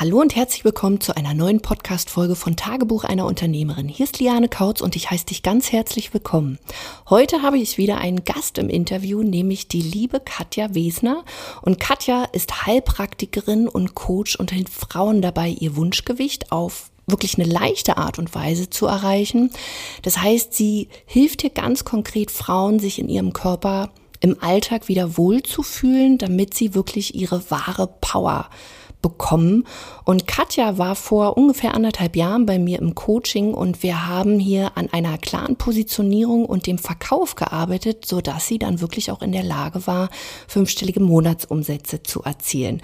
Hallo und herzlich willkommen zu einer neuen Podcast-Folge von Tagebuch einer Unternehmerin. Hier ist Liane Kautz und ich heiße dich ganz herzlich willkommen. Heute habe ich wieder einen Gast im Interview, nämlich die liebe Katja Wesner. Und Katja ist Heilpraktikerin und Coach und hilft Frauen dabei, ihr Wunschgewicht auf wirklich eine leichte Art und Weise zu erreichen. Das heißt, sie hilft hier ganz konkret Frauen, sich in ihrem Körper im Alltag wieder wohlzufühlen, damit sie wirklich ihre wahre Power bekommen. Und Katja war vor ungefähr anderthalb Jahren bei mir im Coaching und wir haben hier an einer klaren Positionierung und dem Verkauf gearbeitet, so dass sie dann wirklich auch in der Lage war, fünfstellige Monatsumsätze zu erzielen.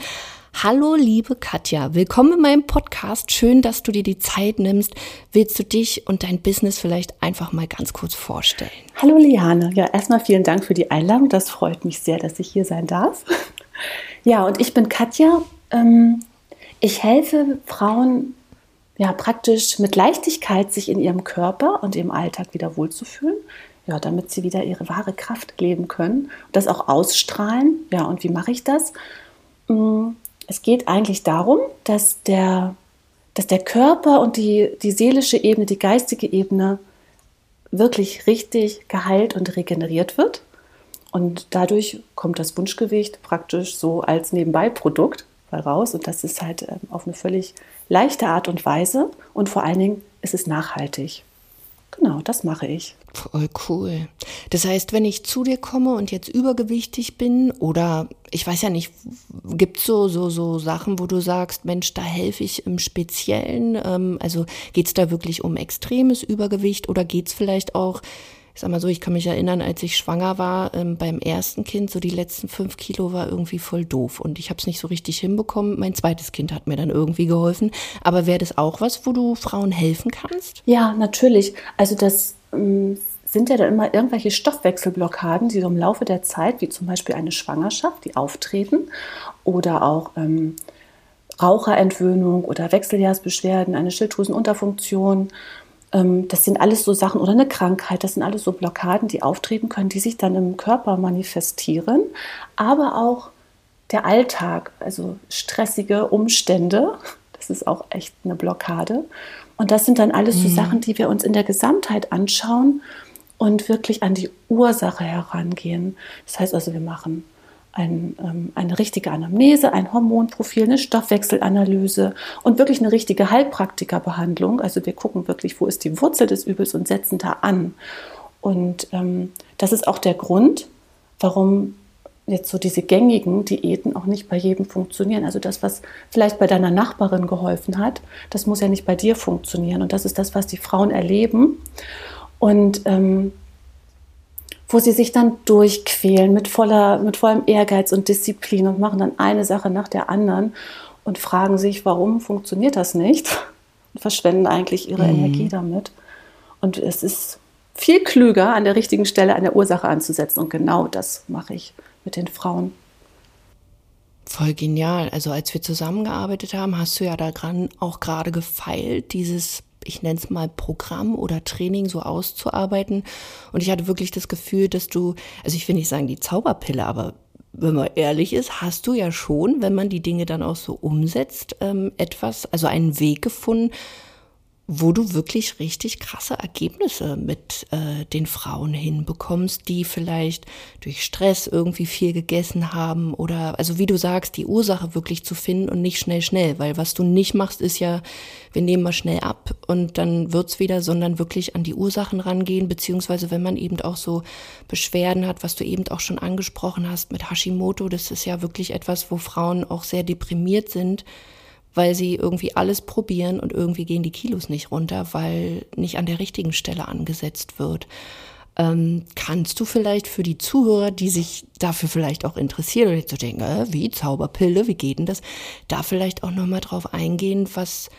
Hallo, liebe Katja, willkommen in meinem Podcast. Schön, dass du dir die Zeit nimmst. Willst du dich und dein Business vielleicht einfach mal ganz kurz vorstellen? Hallo, Liane. Ja, erstmal vielen Dank für die Einladung. Das freut mich sehr, dass ich hier sein darf. Ja, und ich bin Katja ähm, ich helfe Frauen ja praktisch mit Leichtigkeit sich in ihrem Körper und im Alltag wieder wohlzufühlen, ja, damit sie wieder ihre wahre Kraft leben können, das auch ausstrahlen. Ja, und wie mache ich das? Mm, es geht eigentlich darum, dass der, dass der Körper und die, die seelische Ebene, die geistige Ebene wirklich richtig geheilt und regeneriert wird. Und dadurch kommt das Wunschgewicht praktisch so als Nebenbeiprodukt raus. Und das ist halt ähm, auf eine völlig leichte Art und Weise. Und vor allen Dingen ist es nachhaltig. Genau, das mache ich. Voll cool. Das heißt, wenn ich zu dir komme und jetzt übergewichtig bin oder ich weiß ja nicht, gibt es so, so, so Sachen, wo du sagst, Mensch, da helfe ich im Speziellen? Ähm, also geht es da wirklich um extremes Übergewicht oder geht es vielleicht auch ich sag mal so, ich kann mich erinnern, als ich schwanger war ähm, beim ersten Kind, so die letzten fünf Kilo war irgendwie voll doof und ich habe es nicht so richtig hinbekommen. Mein zweites Kind hat mir dann irgendwie geholfen. Aber wäre das auch was, wo du Frauen helfen kannst? Ja, natürlich. Also das ähm, sind ja dann immer irgendwelche Stoffwechselblockaden, die so im Laufe der Zeit, wie zum Beispiel eine Schwangerschaft, die auftreten oder auch ähm, Raucherentwöhnung oder Wechseljahrsbeschwerden, eine Schilddrüsenunterfunktion das sind alles so Sachen oder eine Krankheit, das sind alles so Blockaden, die auftreten können, die sich dann im Körper manifestieren, aber auch der Alltag, also stressige Umstände, das ist auch echt eine Blockade. Und das sind dann alles so mhm. Sachen, die wir uns in der Gesamtheit anschauen und wirklich an die Ursache herangehen. Das heißt also, wir machen ein, ähm, eine richtige Anamnese, ein Hormonprofil, eine Stoffwechselanalyse und wirklich eine richtige Heilpraktikerbehandlung. Also wir gucken wirklich, wo ist die Wurzel des Übels und setzen da an. Und ähm, das ist auch der Grund, warum jetzt so diese gängigen Diäten auch nicht bei jedem funktionieren. Also das, was vielleicht bei deiner Nachbarin geholfen hat, das muss ja nicht bei dir funktionieren. Und das ist das, was die Frauen erleben. Und ähm, wo sie sich dann durchquälen mit, voller, mit vollem Ehrgeiz und Disziplin und machen dann eine Sache nach der anderen und fragen sich, warum funktioniert das nicht? Und verschwenden eigentlich ihre mhm. Energie damit. Und es ist viel klüger, an der richtigen Stelle an der Ursache anzusetzen. Und genau das mache ich mit den Frauen. Voll genial. Also als wir zusammengearbeitet haben, hast du ja daran auch gerade gefeilt, dieses ich nenne es mal Programm oder Training so auszuarbeiten. Und ich hatte wirklich das Gefühl, dass du, also ich will nicht sagen die Zauberpille, aber wenn man ehrlich ist, hast du ja schon, wenn man die Dinge dann auch so umsetzt, ähm, etwas, also einen Weg gefunden, wo du wirklich richtig krasse Ergebnisse mit äh, den Frauen hinbekommst, die vielleicht durch Stress irgendwie viel gegessen haben oder, also wie du sagst, die Ursache wirklich zu finden und nicht schnell, schnell, weil was du nicht machst, ist ja, wir nehmen mal schnell ab und dann wird's wieder, sondern wirklich an die Ursachen rangehen, beziehungsweise wenn man eben auch so Beschwerden hat, was du eben auch schon angesprochen hast mit Hashimoto, das ist ja wirklich etwas, wo Frauen auch sehr deprimiert sind, weil sie irgendwie alles probieren und irgendwie gehen die Kilos nicht runter, weil nicht an der richtigen Stelle angesetzt wird. Ähm, kannst du vielleicht für die Zuhörer, die sich dafür vielleicht auch interessieren oder jetzt so denken, äh, wie Zauberpille, wie geht denn das, da vielleicht auch nochmal drauf eingehen, was,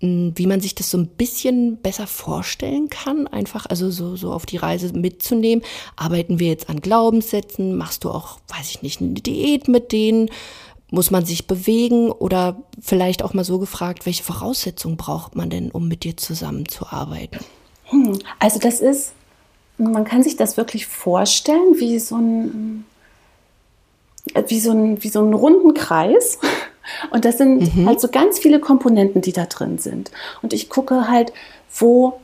hm, wie man sich das so ein bisschen besser vorstellen kann, einfach also so, so auf die Reise mitzunehmen. Arbeiten wir jetzt an Glaubenssätzen? Machst du auch, weiß ich nicht, eine Diät mit denen? Muss man sich bewegen oder vielleicht auch mal so gefragt, welche Voraussetzungen braucht man denn, um mit dir zusammenzuarbeiten? Hm, also das ist, man kann sich das wirklich vorstellen wie so ein, wie so ein, wie so einen runden Kreis. Und das sind mhm. halt so ganz viele Komponenten, die da drin sind. Und ich gucke halt, wo,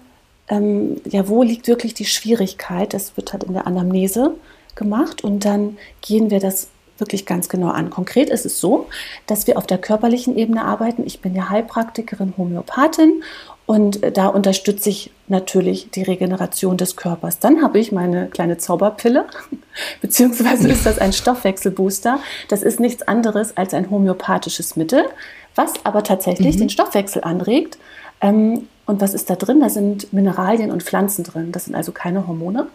ähm, ja, wo liegt wirklich die Schwierigkeit. Das wird halt in der Anamnese gemacht und dann gehen wir das wirklich ganz genau an. Konkret ist es so, dass wir auf der körperlichen Ebene arbeiten. Ich bin ja Heilpraktikerin, Homöopathin und da unterstütze ich natürlich die Regeneration des Körpers. Dann habe ich meine kleine Zauberpille, beziehungsweise ist das ein Stoffwechselbooster. Das ist nichts anderes als ein homöopathisches Mittel, was aber tatsächlich mhm. den Stoffwechsel anregt. Ähm, und was ist da drin? Da sind Mineralien und Pflanzen drin. Das sind also keine Hormone,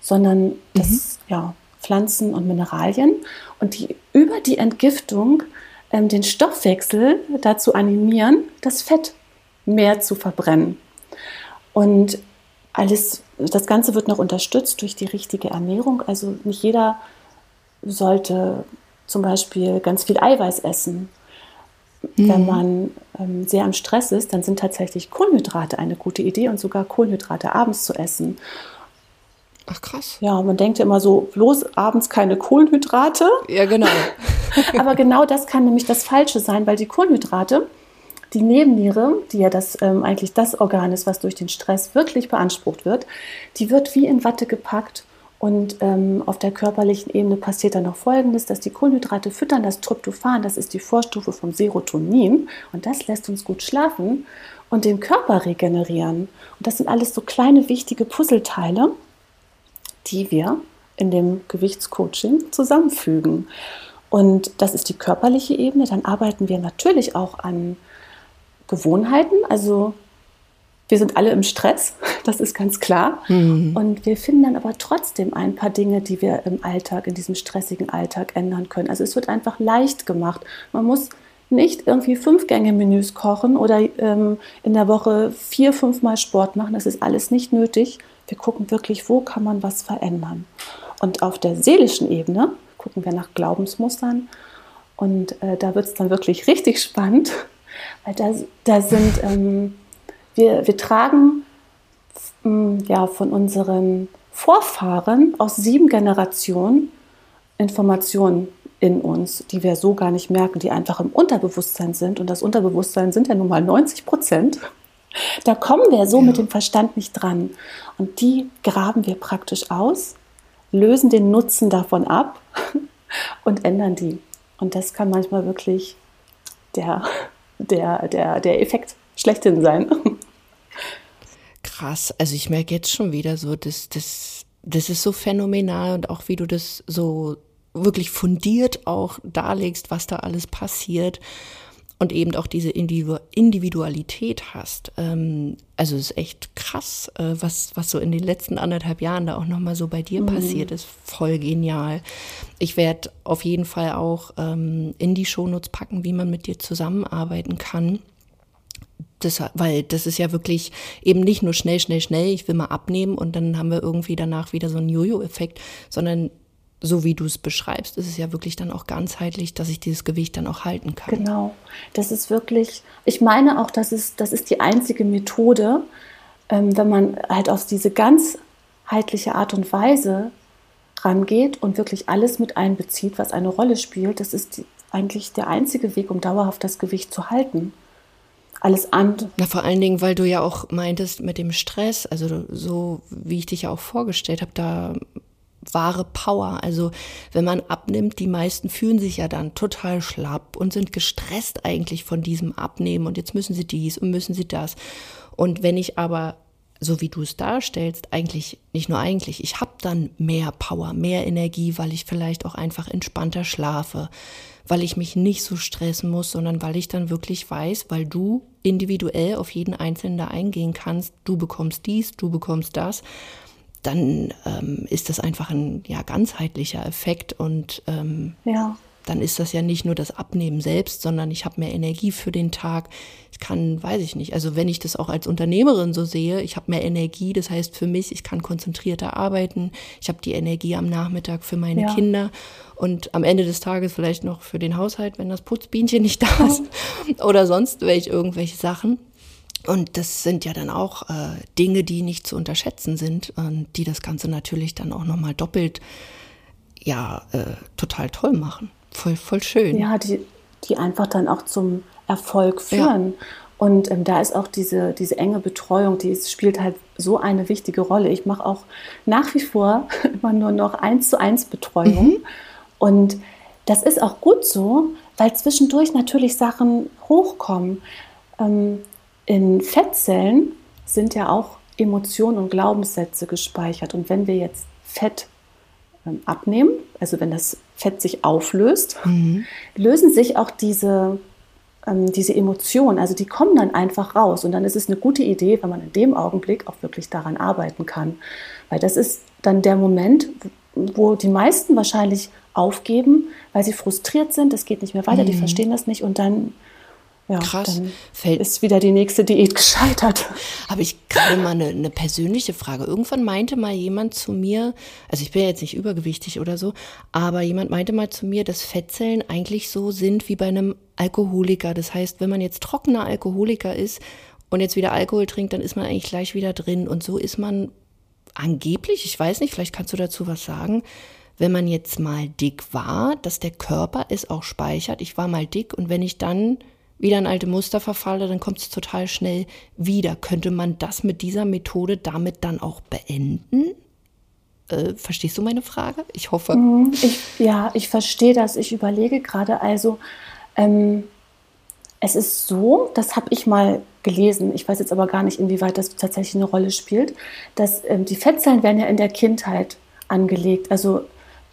sondern das, mhm. ja, Pflanzen und Mineralien. Und die über die Entgiftung ähm, den Stoffwechsel dazu animieren, das Fett mehr zu verbrennen. Und alles, das Ganze wird noch unterstützt durch die richtige Ernährung. Also nicht jeder sollte zum Beispiel ganz viel Eiweiß essen. Mhm. Wenn man ähm, sehr am Stress ist, dann sind tatsächlich Kohlenhydrate eine gute Idee und sogar Kohlenhydrate abends zu essen. Ach krass. Ja, man denkt ja immer so, bloß abends keine Kohlenhydrate. Ja, genau. Aber genau das kann nämlich das Falsche sein, weil die Kohlenhydrate, die Nebenniere, die ja das ähm, eigentlich das Organ ist, was durch den Stress wirklich beansprucht wird, die wird wie in Watte gepackt. Und ähm, auf der körperlichen Ebene passiert dann noch Folgendes, dass die Kohlenhydrate füttern das Tryptophan, das ist die Vorstufe vom Serotonin und das lässt uns gut schlafen und den Körper regenerieren. Und das sind alles so kleine wichtige Puzzleteile, die wir in dem Gewichtscoaching zusammenfügen. Und das ist die körperliche Ebene. Dann arbeiten wir natürlich auch an Gewohnheiten. Also wir sind alle im Stress, das ist ganz klar. Mhm. Und wir finden dann aber trotzdem ein paar Dinge, die wir im Alltag, in diesem stressigen Alltag ändern können. Also es wird einfach leicht gemacht. Man muss nicht irgendwie fünf Gänge Menüs kochen oder ähm, in der Woche vier, fünfmal Sport machen. Das ist alles nicht nötig. Wir gucken wirklich, wo kann man was verändern. Und auf der seelischen Ebene gucken wir nach Glaubensmustern. Und äh, da wird es dann wirklich richtig spannend, weil da, da sind, ähm, wir, wir tragen ähm, ja, von unseren Vorfahren aus sieben Generationen Informationen in uns, die wir so gar nicht merken, die einfach im Unterbewusstsein sind. Und das Unterbewusstsein sind ja nun mal 90 Prozent. Da kommen wir so ja. mit dem Verstand nicht dran. Und die graben wir praktisch aus, lösen den Nutzen davon ab und ändern die. Und das kann manchmal wirklich der der, der, der Effekt schlechthin sein. Krass, also ich merke jetzt schon wieder so, dass das, das ist so phänomenal und auch wie du das so wirklich fundiert auch darlegst, was da alles passiert und eben auch diese Individualität hast. Ähm, also es ist echt krass, äh, was, was so in den letzten anderthalb Jahren da auch nochmal so bei dir mhm. passiert ist. Voll genial. Ich werde auf jeden Fall auch ähm, in die Shownotes packen, wie man mit dir zusammenarbeiten kann. Das, weil das ist ja wirklich eben nicht nur schnell, schnell, schnell, ich will mal abnehmen und dann haben wir irgendwie danach wieder so einen Jojo-Effekt, sondern so wie du es beschreibst, ist es ja wirklich dann auch ganzheitlich, dass ich dieses Gewicht dann auch halten kann. Genau. Das ist wirklich, ich meine auch, das ist, das ist die einzige Methode, ähm, wenn man halt auf diese ganzheitliche Art und Weise rangeht und wirklich alles mit einbezieht, was eine Rolle spielt. Das ist die, eigentlich der einzige Weg, um dauerhaft das Gewicht zu halten. Alles andere. Na, vor allen Dingen, weil du ja auch meintest mit dem Stress, also so wie ich dich ja auch vorgestellt habe, da wahre Power. Also wenn man abnimmt, die meisten fühlen sich ja dann total schlapp und sind gestresst eigentlich von diesem Abnehmen und jetzt müssen sie dies und müssen sie das. Und wenn ich aber so wie du es darstellst, eigentlich nicht nur eigentlich, ich habe dann mehr Power, mehr Energie, weil ich vielleicht auch einfach entspannter schlafe, weil ich mich nicht so stressen muss, sondern weil ich dann wirklich weiß, weil du individuell auf jeden Einzelnen da eingehen kannst, du bekommst dies, du bekommst das dann ähm, ist das einfach ein ja, ganzheitlicher Effekt und ähm, ja. dann ist das ja nicht nur das Abnehmen selbst, sondern ich habe mehr Energie für den Tag. Ich kann, weiß ich nicht, also wenn ich das auch als Unternehmerin so sehe, ich habe mehr Energie, das heißt für mich, ich kann konzentrierter arbeiten, ich habe die Energie am Nachmittag für meine ja. Kinder und am Ende des Tages vielleicht noch für den Haushalt, wenn das Putzbienchen nicht da ist oder sonst welche irgendwelche Sachen. Und das sind ja dann auch äh, Dinge, die nicht zu unterschätzen sind und die das Ganze natürlich dann auch nochmal doppelt, ja, äh, total toll machen. Voll, voll schön. Ja, die, die einfach dann auch zum Erfolg führen. Ja. Und ähm, da ist auch diese, diese enge Betreuung, die ist, spielt halt so eine wichtige Rolle. Ich mache auch nach wie vor immer nur noch eins zu eins Betreuung. Mhm. Und das ist auch gut so, weil zwischendurch natürlich Sachen hochkommen. Ähm, in Fettzellen sind ja auch Emotionen und Glaubenssätze gespeichert. Und wenn wir jetzt Fett ähm, abnehmen, also wenn das Fett sich auflöst, mhm. lösen sich auch diese, ähm, diese Emotionen, also die kommen dann einfach raus. Und dann ist es eine gute Idee, wenn man in dem Augenblick auch wirklich daran arbeiten kann. Weil das ist dann der Moment, wo die meisten wahrscheinlich aufgeben, weil sie frustriert sind, es geht nicht mehr weiter, mhm. die verstehen das nicht und dann ja, Krass. Dann Fällt ist wieder die nächste Diät gescheitert. Habe ich gerade mal eine, eine, persönliche Frage. Irgendwann meinte mal jemand zu mir, also ich bin jetzt nicht übergewichtig oder so, aber jemand meinte mal zu mir, dass Fettzellen eigentlich so sind wie bei einem Alkoholiker. Das heißt, wenn man jetzt trockener Alkoholiker ist und jetzt wieder Alkohol trinkt, dann ist man eigentlich gleich wieder drin. Und so ist man angeblich, ich weiß nicht, vielleicht kannst du dazu was sagen, wenn man jetzt mal dick war, dass der Körper es auch speichert. Ich war mal dick und wenn ich dann wieder in alte Muster verfalle, dann kommt es total schnell wieder. Könnte man das mit dieser Methode damit dann auch beenden? Äh, verstehst du meine Frage? Ich hoffe. Mhm, ich, ja, ich verstehe das. Ich überlege gerade also, ähm, es ist so, das habe ich mal gelesen, ich weiß jetzt aber gar nicht, inwieweit das tatsächlich eine Rolle spielt, dass ähm, die Fettzellen werden ja in der Kindheit angelegt. Also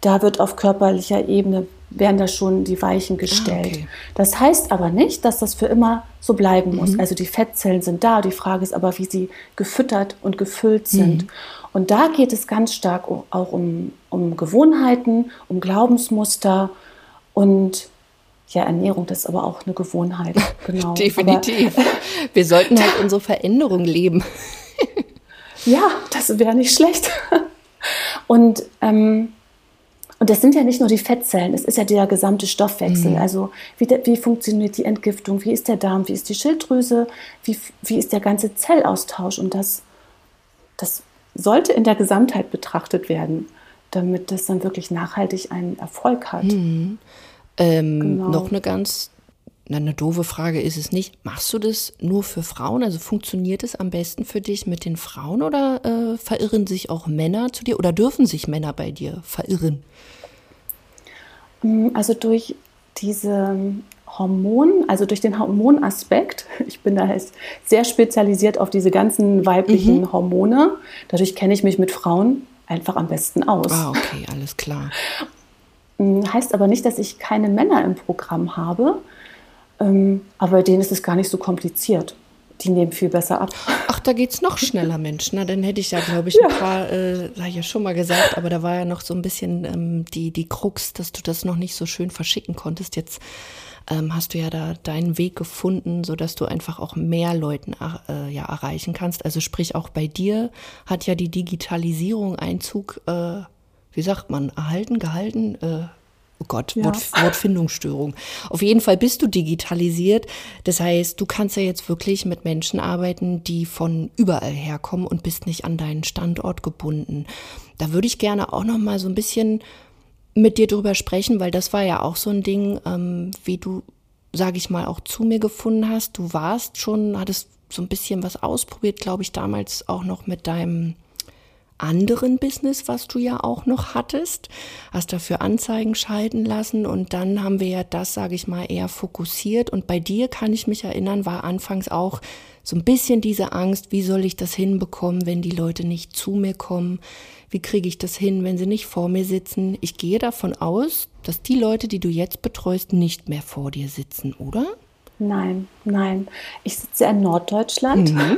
da wird auf körperlicher Ebene werden da schon die Weichen gestellt. Ah, okay. Das heißt aber nicht, dass das für immer so bleiben muss. Mhm. Also die Fettzellen sind da. Die Frage ist aber, wie sie gefüttert und gefüllt sind. Mhm. Und da geht es ganz stark auch um, um Gewohnheiten, um Glaubensmuster und ja, Ernährung, das ist aber auch eine Gewohnheit. Genau. Definitiv. Aber, Wir sollten halt unsere Veränderung leben. ja, das wäre nicht schlecht. Und ähm, und das sind ja nicht nur die Fettzellen, es ist ja der gesamte Stoffwechsel. Mhm. Also wie, wie, funktioniert die Entgiftung, wie ist der Darm, wie ist die Schilddrüse, wie, wie ist der ganze Zellaustausch. Und das, das sollte in der Gesamtheit betrachtet werden, damit das dann wirklich nachhaltig einen Erfolg hat. Mhm. Ähm, genau. Noch eine ganz na, eine doofe Frage ist es nicht. Machst du das nur für Frauen? Also funktioniert es am besten für dich mit den Frauen oder äh, verirren sich auch Männer zu dir oder dürfen sich Männer bei dir verirren? Mm, also durch diese Hormon, also durch den Hormonaspekt, ich bin da jetzt sehr spezialisiert auf diese ganzen weiblichen mhm. Hormone. Dadurch kenne ich mich mit Frauen einfach am besten aus. Ah, okay, alles klar. Mm, heißt aber nicht, dass ich keine Männer im Programm habe. Ähm, aber bei denen ist es gar nicht so kompliziert. Die nehmen viel besser ab. Ach, da geht es noch schneller, Mensch. Na, dann hätte ich ja, glaube ich, ein ja. paar, äh, habe ich ja schon mal gesagt, aber da war ja noch so ein bisschen ähm, die, die Krux, dass du das noch nicht so schön verschicken konntest. Jetzt ähm, hast du ja da deinen Weg gefunden, sodass du einfach auch mehr Leuten äh, ja, erreichen kannst. Also sprich, auch bei dir hat ja die Digitalisierung Einzug, äh, wie sagt man, erhalten, gehalten, äh, Oh Gott, ja. Wort, Wortfindungsstörung. Auf jeden Fall bist du digitalisiert. Das heißt, du kannst ja jetzt wirklich mit Menschen arbeiten, die von überall herkommen und bist nicht an deinen Standort gebunden. Da würde ich gerne auch noch mal so ein bisschen mit dir drüber sprechen, weil das war ja auch so ein Ding, ähm, wie du, sage ich mal, auch zu mir gefunden hast. Du warst schon, hattest so ein bisschen was ausprobiert, glaube ich, damals auch noch mit deinem anderen Business, was du ja auch noch hattest, hast dafür Anzeigen schalten lassen und dann haben wir ja das, sage ich mal, eher fokussiert und bei dir kann ich mich erinnern, war anfangs auch so ein bisschen diese Angst, wie soll ich das hinbekommen, wenn die Leute nicht zu mir kommen? Wie kriege ich das hin, wenn sie nicht vor mir sitzen? Ich gehe davon aus, dass die Leute, die du jetzt betreust, nicht mehr vor dir sitzen, oder? Nein, nein. Ich sitze in Norddeutschland mhm.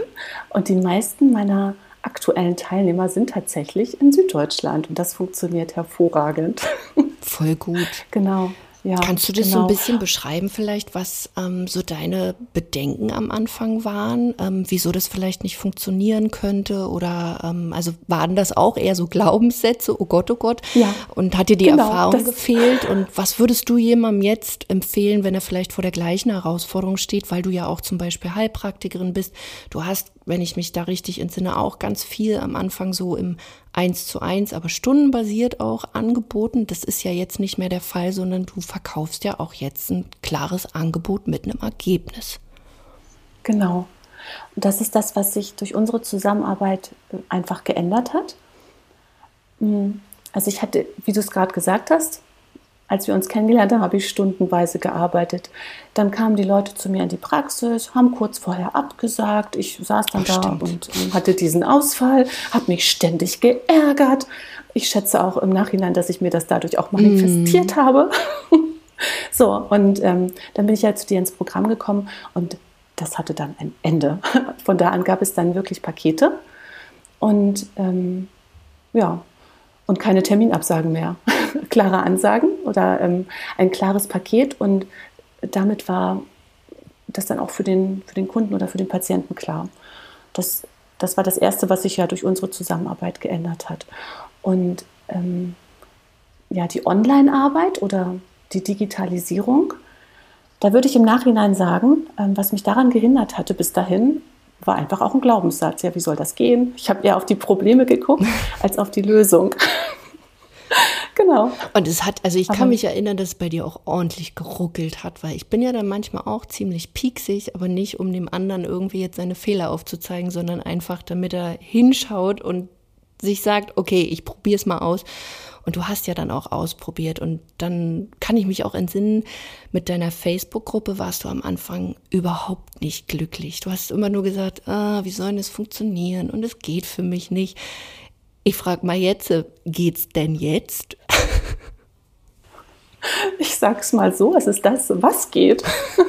und die meisten meiner aktuellen Teilnehmer sind tatsächlich in Süddeutschland und das funktioniert hervorragend. Voll gut. genau. Ja, Kannst du das genau. so ein genau. bisschen beschreiben, vielleicht, was ähm, so deine Bedenken am Anfang waren, ähm, wieso das vielleicht nicht funktionieren könnte? Oder ähm, also waren das auch eher so Glaubenssätze, oh Gott, oh Gott? Ja. Und hat dir die genau, Erfahrung gefehlt? Und was würdest du jemandem jetzt empfehlen, wenn er vielleicht vor der gleichen Herausforderung steht, weil du ja auch zum Beispiel Heilpraktikerin bist? Du hast wenn ich mich da richtig entsinne, auch ganz viel am Anfang so im 1 zu 1, aber stundenbasiert auch angeboten. Das ist ja jetzt nicht mehr der Fall, sondern du verkaufst ja auch jetzt ein klares Angebot mit einem Ergebnis. Genau. Und das ist das, was sich durch unsere Zusammenarbeit äh, einfach geändert hat. Hm. Also ich hatte, wie du es gerade gesagt hast, als wir uns kennengelernt haben, habe ich stundenweise gearbeitet. Dann kamen die Leute zu mir in die Praxis, haben kurz vorher abgesagt. Ich saß dann Ach, da und ähm, hatte diesen Ausfall, habe mich ständig geärgert. Ich schätze auch im Nachhinein, dass ich mir das dadurch auch manifestiert mm. habe. so, und ähm, dann bin ich ja zu dir ins Programm gekommen und das hatte dann ein Ende. Von da an gab es dann wirklich Pakete und ähm, ja, und keine Terminabsagen mehr. Klare Ansagen oder ähm, ein klares Paket und damit war das dann auch für den, für den Kunden oder für den Patienten klar. Das, das war das Erste, was sich ja durch unsere Zusammenarbeit geändert hat. Und ähm, ja, die Online-Arbeit oder die Digitalisierung, da würde ich im Nachhinein sagen, ähm, was mich daran gehindert hatte bis dahin, war einfach auch ein Glaubenssatz. Ja, wie soll das gehen? Ich habe eher auf die Probleme geguckt als auf die Lösung. Genau. Und es hat, also ich aber kann mich erinnern, dass es bei dir auch ordentlich geruckelt hat, weil ich bin ja dann manchmal auch ziemlich pieksig, aber nicht um dem anderen irgendwie jetzt seine Fehler aufzuzeigen, sondern einfach, damit er hinschaut und sich sagt, okay, ich probiere es mal aus. Und du hast ja dann auch ausprobiert. Und dann kann ich mich auch entsinnen, mit deiner Facebook-Gruppe warst du am Anfang überhaupt nicht glücklich. Du hast immer nur gesagt, ah, wie soll das funktionieren? Und es geht für mich nicht. Ich frage mal jetzt, äh, geht's denn jetzt? Ich sag's mal so, es ist das, was geht.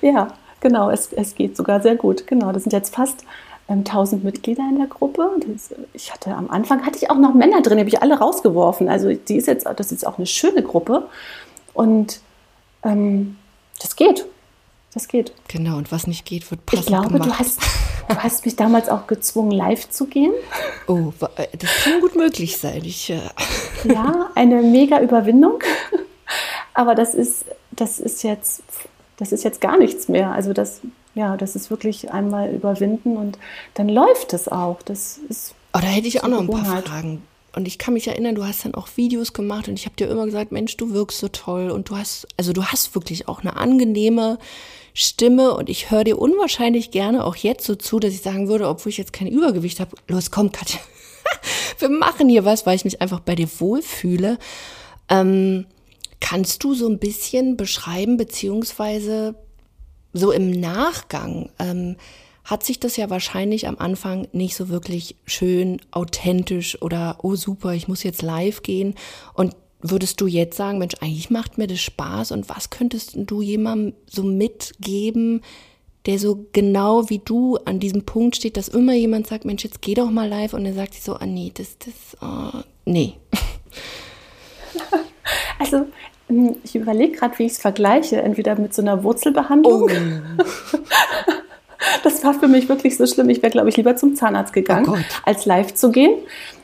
ja, genau, es, es geht sogar sehr gut. Genau, das sind jetzt fast 1000 Mitglieder in der Gruppe. Das, ich hatte am Anfang hatte ich auch noch Männer drin, die habe ich alle rausgeworfen. Also die ist jetzt, das ist auch eine schöne Gruppe und ähm, das geht. Das geht. Genau, und was nicht geht, wird passend Ich glaube, gemacht. du hast, du hast mich damals auch gezwungen, live zu gehen. Oh, äh, das kann gut möglich sein. Ich, äh Ja, eine mega Überwindung. Aber das ist, das ist jetzt, das ist jetzt gar nichts mehr. Also das ja, das ist wirklich einmal überwinden und dann läuft es auch. Das ist. Oh, da hätte ich auch noch ein paar Fragen. Und ich kann mich erinnern, du hast dann auch Videos gemacht und ich habe dir immer gesagt, Mensch, du wirkst so toll und du hast, also du hast wirklich auch eine angenehme Stimme und ich höre dir unwahrscheinlich gerne auch jetzt so zu, dass ich sagen würde, obwohl ich jetzt kein Übergewicht habe, los, komm, Katja, wir machen hier was, weil ich mich einfach bei dir wohlfühle. Ähm, kannst du so ein bisschen beschreiben, beziehungsweise so im Nachgang ähm, hat sich das ja wahrscheinlich am Anfang nicht so wirklich schön, authentisch oder oh super, ich muss jetzt live gehen. Und würdest du jetzt sagen, Mensch, eigentlich macht mir das Spaß und was könntest du jemandem so mitgeben, der so genau wie du an diesem Punkt steht, dass immer jemand sagt, Mensch, jetzt geh doch mal live und er sagt sich so, ah nee, das, das, oh, nee. Also hm, ich überlege gerade, wie ich es vergleiche. Entweder mit so einer Wurzelbehandlung. Oh. Das war für mich wirklich so schlimm. Ich wäre, glaube ich, lieber zum Zahnarzt gegangen, oh als live zu gehen.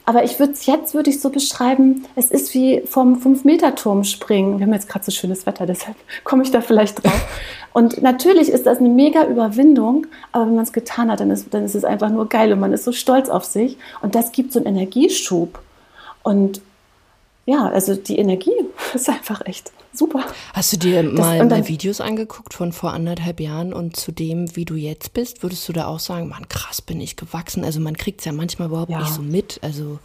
Aber ich würde es jetzt würde ich so beschreiben, es ist wie vom 5-Meter-Turm springen. Wir haben jetzt gerade so schönes Wetter, deshalb komme ich da vielleicht drauf. Und natürlich ist das eine mega Überwindung, aber wenn man es getan hat, dann ist, dann ist es einfach nur geil und man ist so stolz auf sich. Und das gibt so einen Energieschub. Und ja, also die Energie ist einfach echt super. Hast du dir das, mal, dann, mal Videos angeguckt von vor anderthalb Jahren und zu dem, wie du jetzt bist? Würdest du da auch sagen, man, krass bin ich gewachsen? Also man kriegt es ja manchmal überhaupt ja. nicht so mit. Also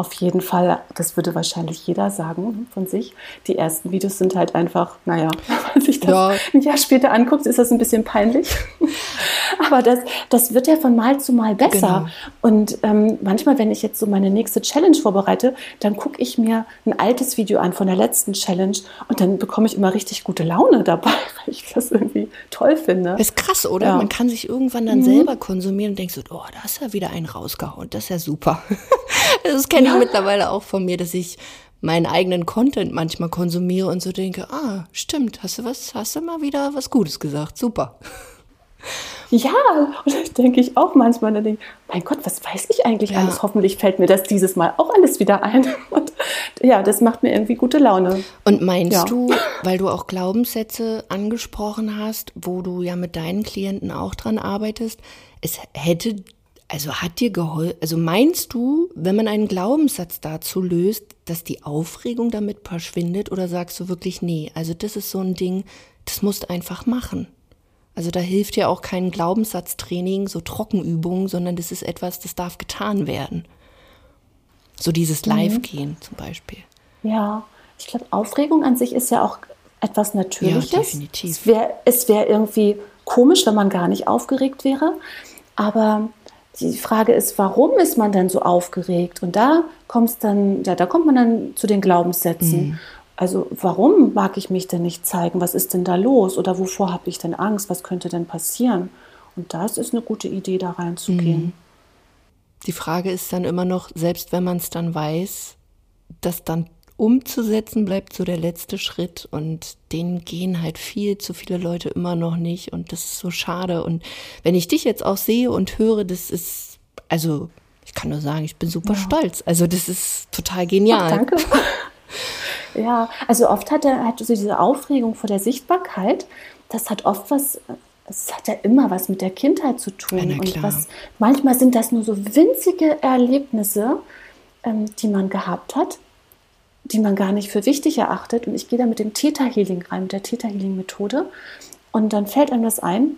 auf jeden Fall, das würde wahrscheinlich jeder sagen von sich. Die ersten Videos sind halt einfach, naja, wenn man sich das ja. ein Jahr später anguckt, ist das ein bisschen peinlich. Aber das, das wird ja von Mal zu Mal besser. Genau. Und ähm, manchmal, wenn ich jetzt so meine nächste Challenge vorbereite, dann gucke ich mir ein altes Video an von der letzten Challenge und dann bekomme ich immer richtig gute Laune dabei, weil ich das irgendwie toll finde. Das ist krass, oder? Ja. Man kann sich irgendwann dann mhm. selber konsumieren und denkt so, oh, da ist ja wieder einen rausgehauen. Das ist ja super. das kenne ich mittlerweile auch von mir, dass ich meinen eigenen Content manchmal konsumiere und so denke, ah, stimmt, hast du was, hast du mal wieder was Gutes gesagt, super. Ja, und das denke ich auch manchmal. Dann denke ich, mein Gott, was weiß ich eigentlich ja. alles? Hoffentlich fällt mir das dieses Mal auch alles wieder ein. Und ja, das macht mir irgendwie gute Laune. Und meinst ja. du, weil du auch Glaubenssätze angesprochen hast, wo du ja mit deinen Klienten auch dran arbeitest, es hätte also hat dir geholfen, also meinst du, wenn man einen Glaubenssatz dazu löst, dass die Aufregung damit verschwindet oder sagst du wirklich, nee, also das ist so ein Ding, das musst du einfach machen. Also da hilft ja auch kein Glaubenssatztraining, so Trockenübungen, sondern das ist etwas, das darf getan werden. So dieses mhm. Live-Gehen zum Beispiel. Ja, ich glaube, Aufregung an sich ist ja auch etwas Natürliches. Ja, definitiv. Es wäre wär irgendwie komisch, wenn man gar nicht aufgeregt wäre. Aber die Frage ist, warum ist man dann so aufgeregt? Und da kommt dann, ja, da kommt man dann zu den Glaubenssätzen. Mhm. Also warum mag ich mich denn nicht zeigen? Was ist denn da los? Oder wovor habe ich denn Angst? Was könnte denn passieren? Und das ist eine gute Idee, da reinzugehen. Mhm. Die Frage ist dann immer noch, selbst wenn man es dann weiß, das dann umzusetzen bleibt so der letzte Schritt und den gehen halt viel zu viele Leute immer noch nicht und das ist so schade und wenn ich dich jetzt auch sehe und höre, das ist also ich kann nur sagen, ich bin super ja. stolz. Also das ist total genial. Ach, danke. Ja, also oft hat er hat so diese Aufregung vor der Sichtbarkeit, das hat oft was, es hat ja immer was mit der Kindheit zu tun. Ja, und was, manchmal sind das nur so winzige Erlebnisse, ähm, die man gehabt hat, die man gar nicht für wichtig erachtet. Und ich gehe da mit dem Theta Healing rein, mit der Theta Healing Methode. Und dann fällt einem das ein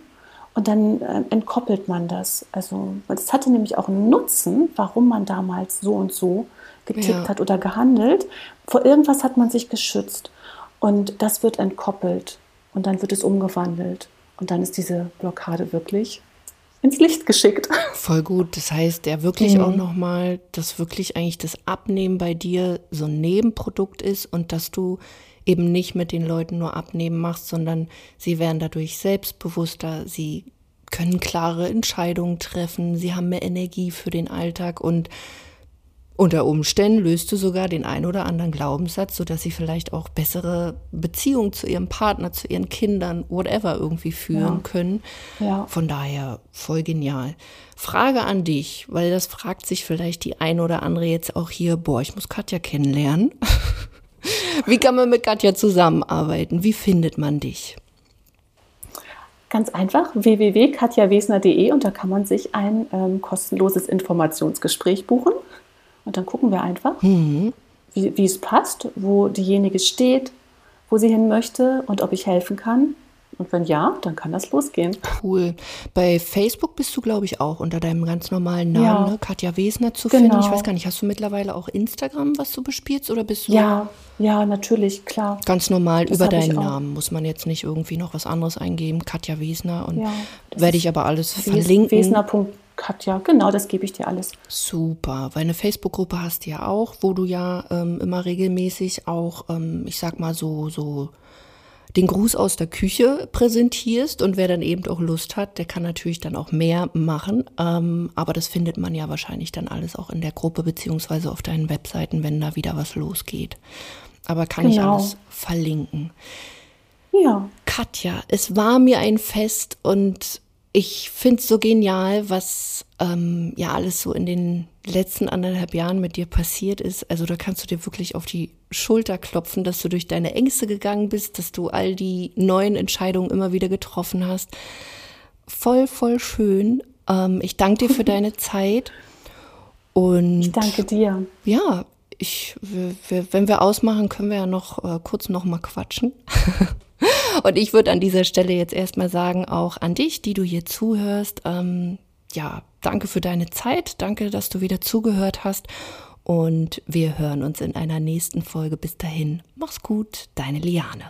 und dann äh, entkoppelt man das. Also, es hatte nämlich auch einen Nutzen, warum man damals so und so getickt ja. hat oder gehandelt. Vor irgendwas hat man sich geschützt. Und das wird entkoppelt und dann wird es umgewandelt. Und dann ist diese Blockade wirklich ins Licht geschickt. Voll gut. Das heißt ja wirklich mhm. auch nochmal, dass wirklich eigentlich das Abnehmen bei dir so ein Nebenprodukt ist und dass du eben nicht mit den Leuten nur abnehmen machst, sondern sie werden dadurch selbstbewusster, sie können klare Entscheidungen treffen, sie haben mehr Energie für den Alltag und unter Umständen löst du sogar den ein oder anderen Glaubenssatz, sodass sie vielleicht auch bessere Beziehungen zu ihrem Partner, zu ihren Kindern, whatever irgendwie führen ja. können. Ja. Von daher voll genial. Frage an dich, weil das fragt sich vielleicht die ein oder andere jetzt auch hier, boah, ich muss Katja kennenlernen. Wie kann man mit Katja zusammenarbeiten? Wie findet man dich? Ganz einfach, www.katjawesner.de und da kann man sich ein ähm, kostenloses Informationsgespräch buchen. Und dann gucken wir einfach, mhm. wie, wie es passt, wo diejenige steht, wo sie hin möchte und ob ich helfen kann. Und wenn ja, dann kann das losgehen. Cool. Bei Facebook bist du, glaube ich, auch unter deinem ganz normalen Namen, ja. ne? Katja Wesner zu genau. finden. Ich weiß gar nicht, hast du mittlerweile auch Instagram, was du bespielst oder bist du? Ja, ja, natürlich, klar. Ganz normal das über deinen Namen. Muss man jetzt nicht irgendwie noch was anderes eingeben. Katja Wesner. Und ja, werde ich aber alles verlinken. Wesner.com Katja, genau, das gebe ich dir alles. Super, weil eine Facebook-Gruppe hast du ja auch, wo du ja ähm, immer regelmäßig auch, ähm, ich sag mal so, so den Gruß aus der Küche präsentierst und wer dann eben auch Lust hat, der kann natürlich dann auch mehr machen. Ähm, aber das findet man ja wahrscheinlich dann alles auch in der Gruppe beziehungsweise auf deinen Webseiten, wenn da wieder was losgeht. Aber kann genau. ich alles verlinken. Ja. Katja, es war mir ein Fest und ich finde es so genial, was ähm, ja alles so in den letzten anderthalb Jahren mit dir passiert ist. Also da kannst du dir wirklich auf die Schulter klopfen, dass du durch deine Ängste gegangen bist, dass du all die neuen Entscheidungen immer wieder getroffen hast. Voll, voll schön. Ähm, ich danke dir für deine Zeit. Und ich danke dir. Ja, ich, wir, wenn wir ausmachen, können wir ja noch äh, kurz noch mal quatschen. Und ich würde an dieser Stelle jetzt erstmal sagen, auch an dich, die du hier zuhörst, ähm, ja, danke für deine Zeit, danke, dass du wieder zugehört hast. Und wir hören uns in einer nächsten Folge. Bis dahin, mach's gut, deine Liane.